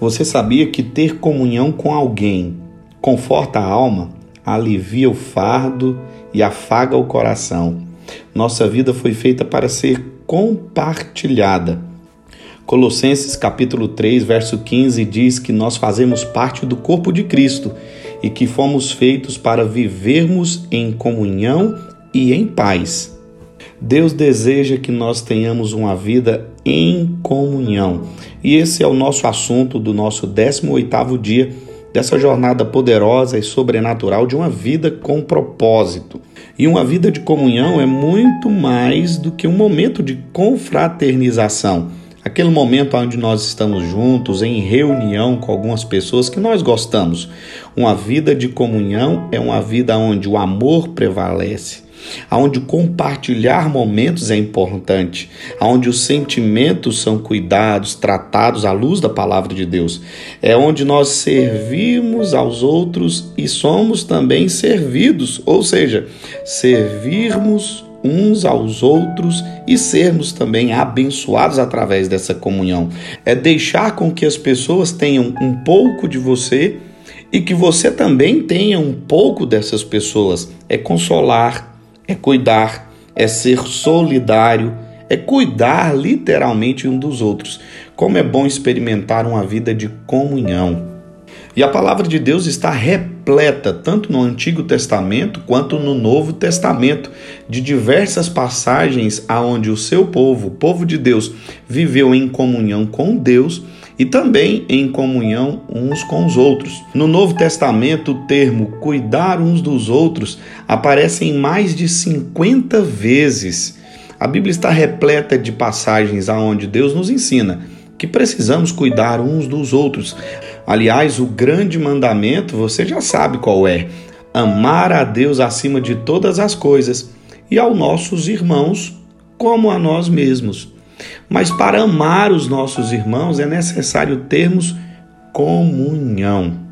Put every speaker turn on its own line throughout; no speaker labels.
Você sabia que ter comunhão com alguém conforta a alma, alivia o fardo e afaga o coração? Nossa vida foi feita para ser compartilhada. Colossenses capítulo 3, verso 15 diz que nós fazemos parte do corpo de Cristo e que fomos feitos para vivermos em comunhão e em paz. Deus deseja que nós tenhamos uma vida em comunhão. E esse é o nosso assunto do nosso 18º dia dessa jornada poderosa e sobrenatural de uma vida com propósito. E uma vida de comunhão é muito mais do que um momento de confraternização. Aquele momento onde nós estamos juntos, em reunião com algumas pessoas que nós gostamos. Uma vida de comunhão é uma vida onde o amor prevalece, aonde compartilhar momentos é importante, aonde os sentimentos são cuidados, tratados à luz da palavra de Deus. É onde nós servimos aos outros e somos também servidos, ou seja, servirmos uns aos outros e sermos também abençoados através dessa comunhão. É deixar com que as pessoas tenham um pouco de você e que você também tenha um pouco dessas pessoas. É consolar, é cuidar, é ser solidário, é cuidar literalmente um dos outros. Como é bom experimentar uma vida de comunhão. E a palavra de Deus está repleta, tanto no Antigo Testamento quanto no Novo Testamento, de diversas passagens aonde o seu povo, o povo de Deus, viveu em comunhão com Deus e também em comunhão uns com os outros. No Novo Testamento, o termo cuidar uns dos outros aparece em mais de 50 vezes. A Bíblia está repleta de passagens aonde Deus nos ensina que precisamos cuidar uns dos outros. Aliás, o grande mandamento, você já sabe qual é: amar a Deus acima de todas as coisas e aos nossos irmãos como a nós mesmos. Mas para amar os nossos irmãos é necessário termos comunhão.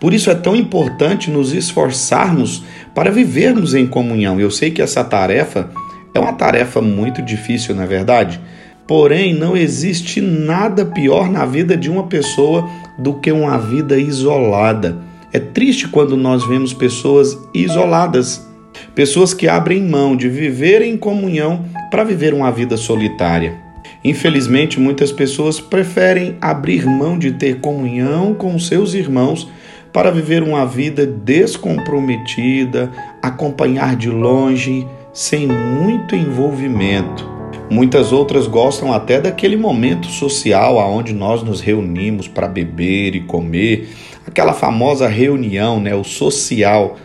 Por isso é tão importante nos esforçarmos para vivermos em comunhão. Eu sei que essa tarefa é uma tarefa muito difícil, na é verdade. Porém, não existe nada pior na vida de uma pessoa do que uma vida isolada. É triste quando nós vemos pessoas isoladas, pessoas que abrem mão de viver em comunhão para viver uma vida solitária. Infelizmente, muitas pessoas preferem abrir mão de ter comunhão com seus irmãos para viver uma vida descomprometida, acompanhar de longe, sem muito envolvimento. Muitas outras gostam até daquele momento social aonde nós nos reunimos para beber e comer, aquela famosa reunião, né, o social.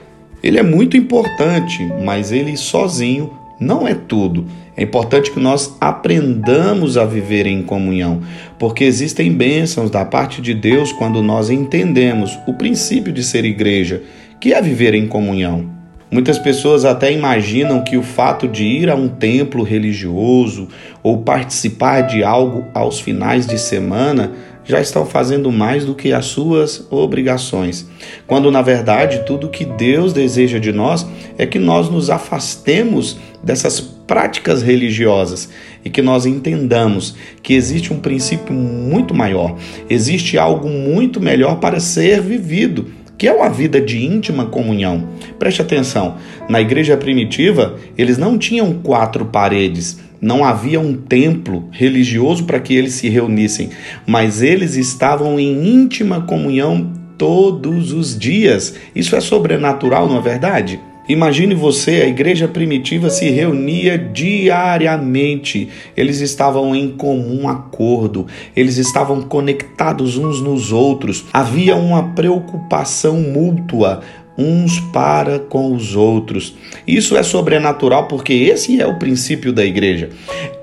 Ele é muito importante, mas ele sozinho não é tudo. É importante que nós aprendamos a viver em comunhão, porque existem bênçãos da parte de Deus quando nós entendemos o princípio de ser igreja, que é viver em comunhão. Muitas pessoas até imaginam que o fato de ir a um templo religioso ou participar de algo aos finais de semana já estão fazendo mais do que as suas obrigações, quando na verdade tudo que Deus deseja de nós é que nós nos afastemos dessas práticas religiosas e que nós entendamos que existe um princípio muito maior, existe algo muito melhor para ser vivido que é uma vida de íntima comunhão. Preste atenção, na igreja primitiva, eles não tinham quatro paredes, não havia um templo religioso para que eles se reunissem, mas eles estavam em íntima comunhão todos os dias. Isso é sobrenatural, não é verdade? Imagine você, a igreja primitiva se reunia diariamente, eles estavam em comum acordo, eles estavam conectados uns nos outros, havia uma preocupação mútua uns para com os outros. Isso é sobrenatural porque esse é o princípio da igreja.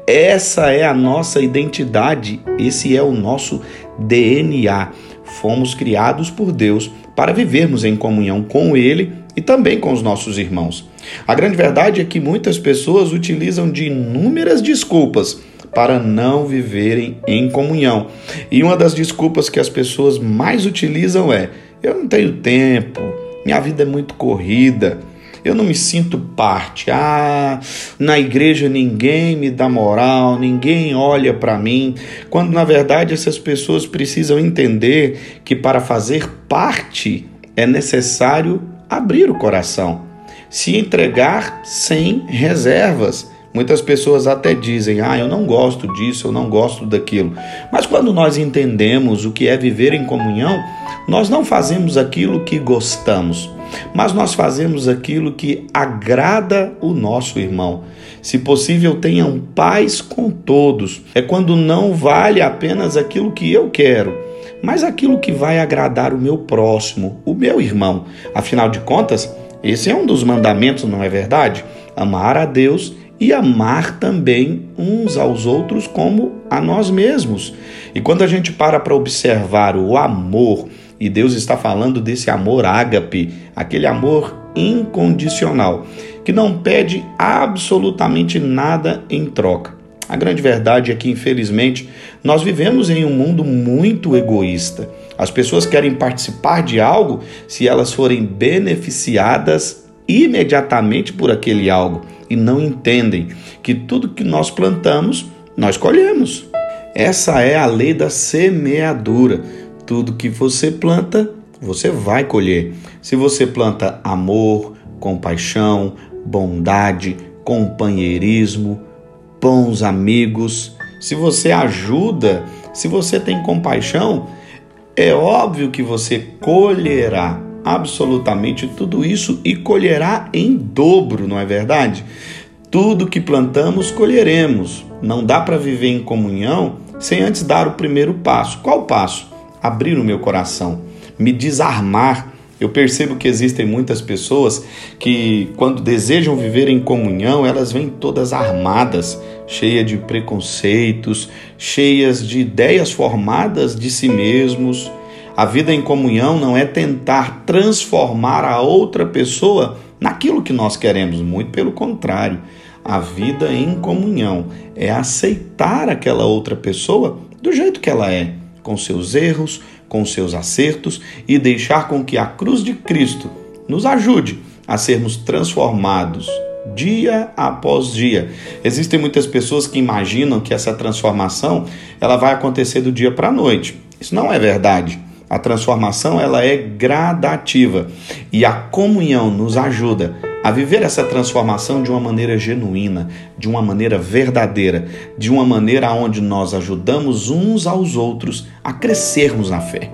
Essa é a nossa identidade, esse é o nosso DNA. Fomos criados por Deus para vivermos em comunhão com Ele e também com os nossos irmãos. A grande verdade é que muitas pessoas utilizam de inúmeras desculpas para não viverem em comunhão. E uma das desculpas que as pessoas mais utilizam é: eu não tenho tempo, minha vida é muito corrida. eu não me sinto parte. Ah, na igreja ninguém me dá moral, ninguém olha para mim. Quando na verdade essas pessoas precisam entender que para fazer parte é necessário abrir o coração, se entregar sem reservas. Muitas pessoas até dizem: Ah, eu não gosto disso, eu não gosto daquilo. Mas quando nós entendemos o que é viver em comunhão, nós não fazemos aquilo que gostamos, mas nós fazemos aquilo que agrada o nosso irmão. Se possível, tenham paz com todos. É quando não vale apenas aquilo que eu quero, mas aquilo que vai agradar o meu próximo, o meu irmão. Afinal de contas, esse é um dos mandamentos, não é verdade? Amar a Deus e amar também uns aos outros como a nós mesmos. E quando a gente para para observar o amor e Deus está falando desse amor ágape, aquele amor incondicional, que não pede absolutamente nada em troca. A grande verdade é que, infelizmente, nós vivemos em um mundo muito egoísta. As pessoas querem participar de algo se elas forem beneficiadas imediatamente por aquele algo e não entendem que tudo que nós plantamos, nós colhemos. Essa é a lei da semeadura. Tudo que você planta, você vai colher. Se você planta amor, compaixão, bondade, companheirismo, bons amigos, se você ajuda, se você tem compaixão, é óbvio que você colherá absolutamente tudo isso e colherá em dobro, não é verdade? Tudo que plantamos, colheremos. Não dá para viver em comunhão sem antes dar o primeiro passo. Qual passo? abrir o meu coração, me desarmar. Eu percebo que existem muitas pessoas que, quando desejam viver em comunhão, elas vêm todas armadas, cheias de preconceitos, cheias de ideias formadas de si mesmos. A vida em comunhão não é tentar transformar a outra pessoa naquilo que nós queremos, muito pelo contrário. A vida em comunhão é aceitar aquela outra pessoa do jeito que ela é com seus erros, com seus acertos e deixar com que a cruz de Cristo nos ajude a sermos transformados dia após dia. Existem muitas pessoas que imaginam que essa transformação ela vai acontecer do dia para a noite. Isso não é verdade. A transformação ela é gradativa e a comunhão nos ajuda a viver essa transformação de uma maneira genuína, de uma maneira verdadeira, de uma maneira onde nós ajudamos uns aos outros a crescermos na fé.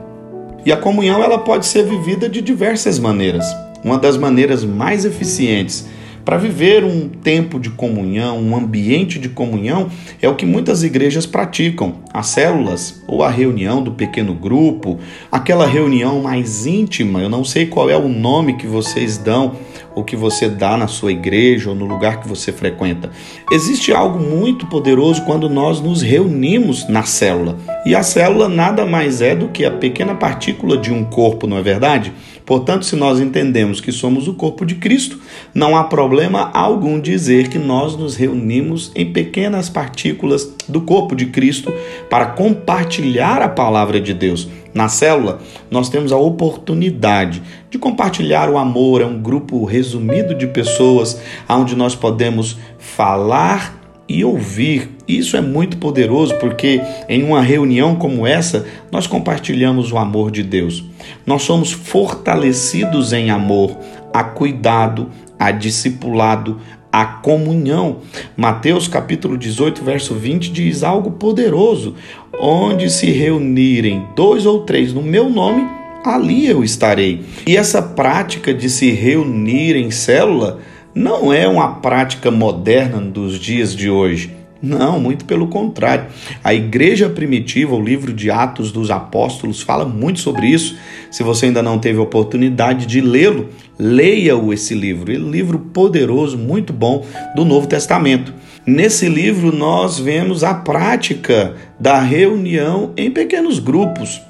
E a comunhão ela pode ser vivida de diversas maneiras. Uma das maneiras mais eficientes para viver um tempo de comunhão, um ambiente de comunhão, é o que muitas igrejas praticam: as células ou a reunião do pequeno grupo, aquela reunião mais íntima. Eu não sei qual é o nome que vocês dão ou que você dá na sua igreja ou no lugar que você frequenta. Existe algo muito poderoso quando nós nos reunimos na célula. E a célula nada mais é do que a pequena partícula de um corpo, não é verdade? Portanto, se nós entendemos que somos o corpo de Cristo, não há problema algum dizer que nós nos reunimos em pequenas partículas do corpo de Cristo para compartilhar a palavra de Deus. Na célula, nós temos a oportunidade de compartilhar o amor, é um grupo resumido de pessoas onde nós podemos falar e ouvir. Isso é muito poderoso porque em uma reunião como essa, nós compartilhamos o amor de Deus. Nós somos fortalecidos em amor, a cuidado, a discipulado, a comunhão. Mateus capítulo 18, verso 20 diz algo poderoso: onde se reunirem dois ou três no meu nome, ali eu estarei. E essa prática de se reunir em célula não é uma prática moderna dos dias de hoje. Não, muito pelo contrário. A igreja primitiva, o livro de Atos dos Apóstolos, fala muito sobre isso. Se você ainda não teve oportunidade de lê-lo, leia-o esse livro. É um livro poderoso, muito bom do Novo Testamento. Nesse livro nós vemos a prática da reunião em pequenos grupos.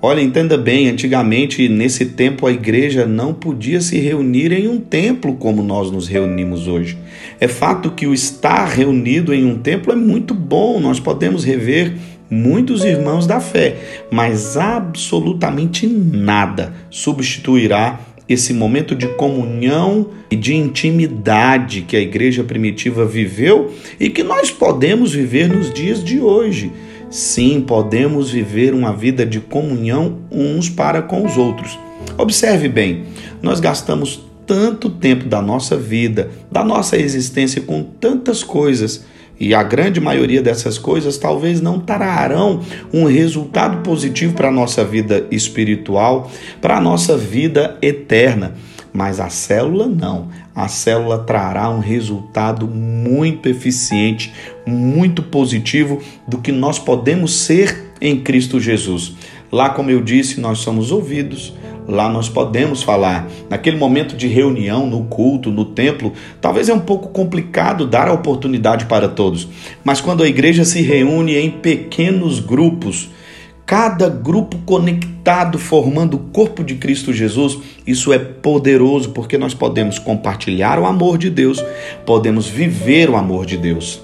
Olha, entenda bem, antigamente, nesse tempo, a igreja não podia se reunir em um templo como nós nos reunimos hoje. É fato que o estar reunido em um templo é muito bom, nós podemos rever muitos irmãos da fé, mas absolutamente nada substituirá esse momento de comunhão e de intimidade que a igreja primitiva viveu e que nós podemos viver nos dias de hoje. Sim, podemos viver uma vida de comunhão uns para com os outros. Observe bem, nós gastamos tanto tempo da nossa vida, da nossa existência com tantas coisas e a grande maioria dessas coisas talvez não trarão um resultado positivo para a nossa vida espiritual, para a nossa vida eterna. Mas a célula não. A célula trará um resultado muito eficiente, muito positivo do que nós podemos ser em Cristo Jesus. Lá, como eu disse, nós somos ouvidos, Lá nós podemos falar. Naquele momento de reunião, no culto, no templo, talvez é um pouco complicado dar a oportunidade para todos. Mas quando a igreja se reúne em pequenos grupos, cada grupo conectado, formando o corpo de Cristo Jesus, isso é poderoso porque nós podemos compartilhar o amor de Deus, podemos viver o amor de Deus.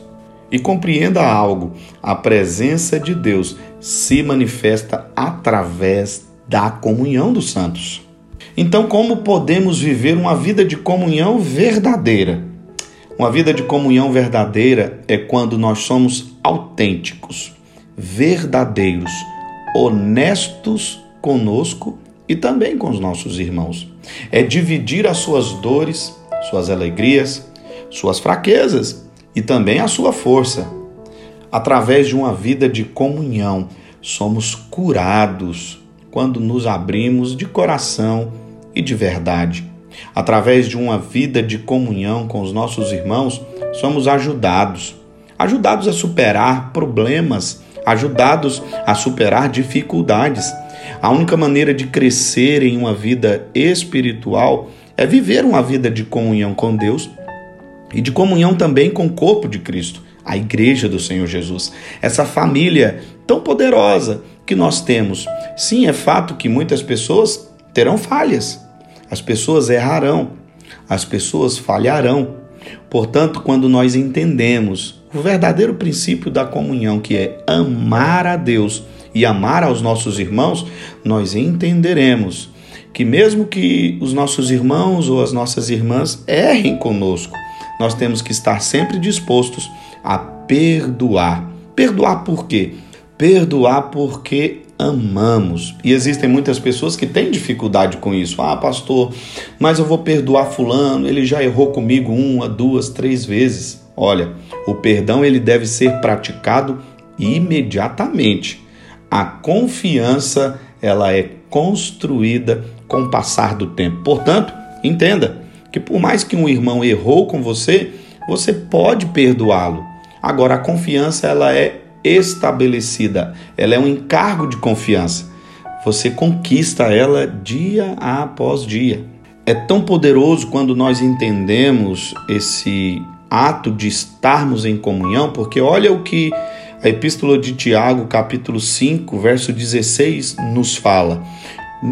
E compreenda algo: a presença de Deus se manifesta através da comunhão dos santos. Então, como podemos viver uma vida de comunhão verdadeira? Uma vida de comunhão verdadeira é quando nós somos autênticos, verdadeiros, honestos conosco e também com os nossos irmãos. É dividir as suas dores, suas alegrias, suas fraquezas e também a sua força. Através de uma vida de comunhão, somos curados quando nos abrimos de coração e de verdade. Através de uma vida de comunhão com os nossos irmãos, somos ajudados, ajudados a superar problemas, ajudados a superar dificuldades. A única maneira de crescer em uma vida espiritual é viver uma vida de comunhão com Deus e de comunhão também com o corpo de Cristo, a igreja do Senhor Jesus, essa família tão poderosa que nós temos. Sim, é fato que muitas pessoas terão falhas, as pessoas errarão, as pessoas falharão. Portanto, quando nós entendemos o verdadeiro princípio da comunhão, que é amar a Deus e amar aos nossos irmãos, nós entenderemos que, mesmo que os nossos irmãos ou as nossas irmãs errem conosco, nós temos que estar sempre dispostos a perdoar. Perdoar por quê? Perdoar porque amamos. E existem muitas pessoas que têm dificuldade com isso. Ah, pastor, mas eu vou perdoar fulano, ele já errou comigo uma, duas, três vezes. Olha, o perdão ele deve ser praticado imediatamente. A confiança ela é construída com o passar do tempo. Portanto, entenda que por mais que um irmão errou com você, você pode perdoá-lo. Agora a confiança ela é estabelecida, ela é um encargo de confiança. Você conquista ela dia após dia. É tão poderoso quando nós entendemos esse ato de estarmos em comunhão, porque olha o que a Epístola de Tiago, capítulo 5, verso 16, nos fala.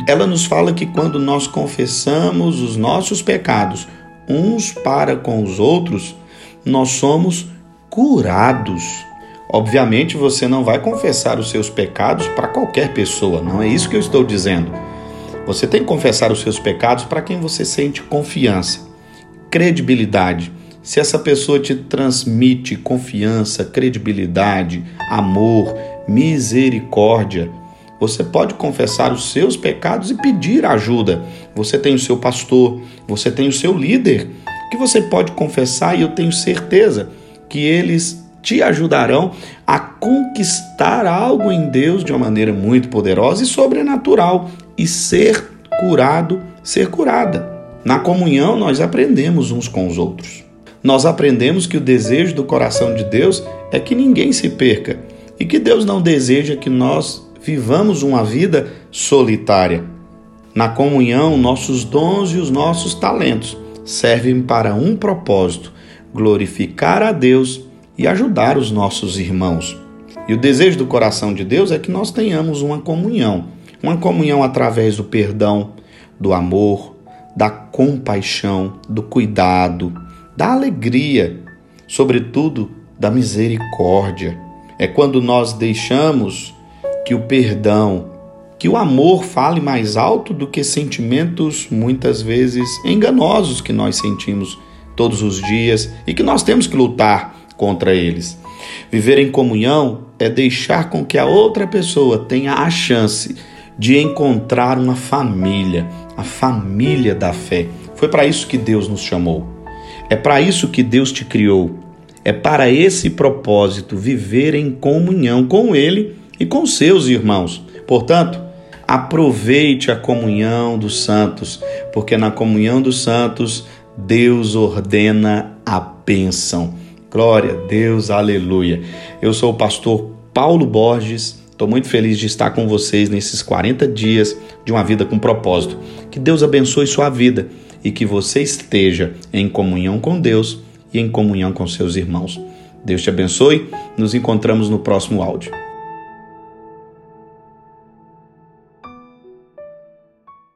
Ela nos fala que quando nós confessamos os nossos pecados uns para com os outros, nós somos curados. Obviamente você não vai confessar os seus pecados para qualquer pessoa, não é isso que eu estou dizendo. Você tem que confessar os seus pecados para quem você sente confiança, credibilidade. Se essa pessoa te transmite confiança, credibilidade, amor, misericórdia, você pode confessar os seus pecados e pedir ajuda. Você tem o seu pastor, você tem o seu líder, que você pode confessar e eu tenho certeza que eles te ajudarão a conquistar algo em Deus de uma maneira muito poderosa e sobrenatural e ser curado, ser curada. Na comunhão, nós aprendemos uns com os outros. Nós aprendemos que o desejo do coração de Deus é que ninguém se perca e que Deus não deseja que nós vivamos uma vida solitária. Na comunhão, nossos dons e os nossos talentos servem para um propósito: glorificar a Deus e ajudar os nossos irmãos. E o desejo do coração de Deus é que nós tenhamos uma comunhão, uma comunhão através do perdão, do amor, da compaixão, do cuidado, da alegria, sobretudo da misericórdia. É quando nós deixamos que o perdão, que o amor fale mais alto do que sentimentos muitas vezes enganosos que nós sentimos todos os dias e que nós temos que lutar contra eles. Viver em comunhão é deixar com que a outra pessoa tenha a chance de encontrar uma família, a família da fé. Foi para isso que Deus nos chamou. É para isso que Deus te criou. É para esse propósito viver em comunhão com Ele e com seus irmãos. Portanto, Aproveite a comunhão dos santos, porque na comunhão dos santos Deus ordena a bênção. Glória a Deus, aleluia. Eu sou o pastor Paulo Borges. Estou muito feliz de estar com vocês nesses 40 dias de uma vida com propósito. Que Deus abençoe sua vida e que você esteja em comunhão com Deus e em comunhão com seus irmãos. Deus te abençoe. Nos encontramos no próximo áudio.